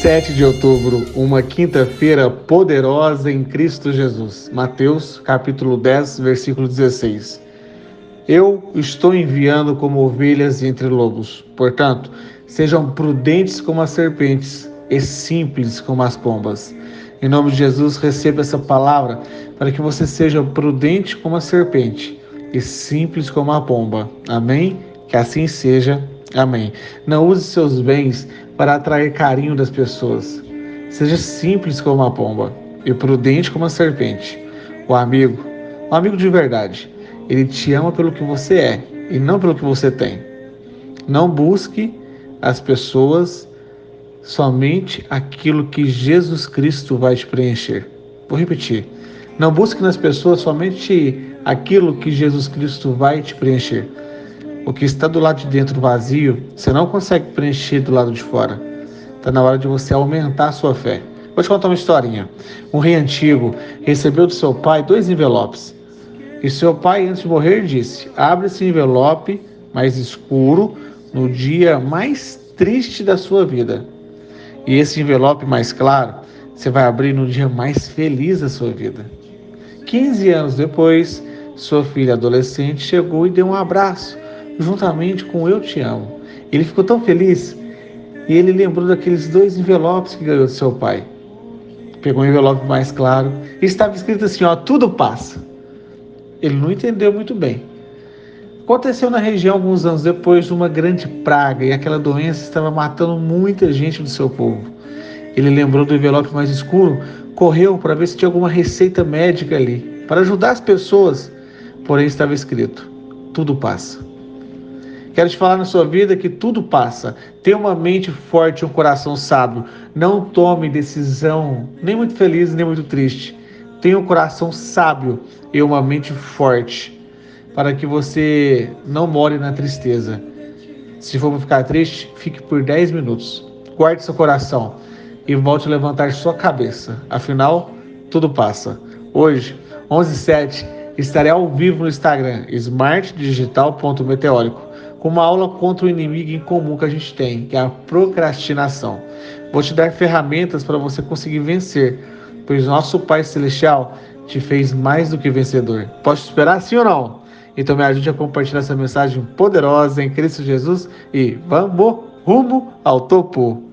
7 de outubro, uma quinta-feira poderosa em Cristo Jesus. Mateus, capítulo 10, versículo 16. Eu estou enviando como ovelhas entre lobos. Portanto, sejam prudentes como as serpentes e simples como as pombas. Em nome de Jesus, receba essa palavra para que você seja prudente como a serpente e simples como a pomba. Amém? Que assim seja. Amém. Não use seus bens para atrair carinho das pessoas. Seja simples como uma pomba e prudente como a serpente. O amigo, o amigo de verdade, ele te ama pelo que você é e não pelo que você tem. Não busque as pessoas somente aquilo que Jesus Cristo vai te preencher. Vou repetir. Não busque nas pessoas somente aquilo que Jesus Cristo vai te preencher o que está do lado de dentro vazio, você não consegue preencher do lado de fora. Está na hora de você aumentar a sua fé. Vou te contar uma historinha. Um rei antigo recebeu do seu pai dois envelopes. E seu pai, antes de morrer, disse: Abre esse envelope mais escuro no dia mais triste da sua vida. E esse envelope mais claro, você vai abrir no dia mais feliz da sua vida. 15 anos depois, sua filha adolescente chegou e deu um abraço juntamente com Eu Te Amo. Ele ficou tão feliz e ele lembrou daqueles dois envelopes que ganhou do seu pai. Pegou um envelope mais claro e estava escrito assim: ó, tudo passa. Ele não entendeu muito bem. Aconteceu na região alguns anos depois de uma grande praga e aquela doença estava matando muita gente do seu povo. Ele lembrou do envelope mais escuro, correu para ver se tinha alguma receita médica ali, para ajudar as pessoas. Porém estava escrito: tudo passa. Quero te falar na sua vida que tudo passa. Tenha uma mente forte, um coração sábio. Não tome decisão nem muito feliz, nem muito triste. Tenha um coração sábio e uma mente forte para que você não more na tristeza. Se for ficar triste, fique por 10 minutos. Guarde seu coração e volte a levantar sua cabeça. Afinal, tudo passa. Hoje, 11:07, estarei ao vivo no Instagram smartdigital.meteórico com uma aula contra o inimigo em comum que a gente tem, que é a procrastinação. Vou te dar ferramentas para você conseguir vencer, pois nosso Pai Celestial te fez mais do que vencedor. Pode esperar sim ou não? Então me ajude a compartilhar essa mensagem poderosa em Cristo Jesus e vamos rumo ao topo.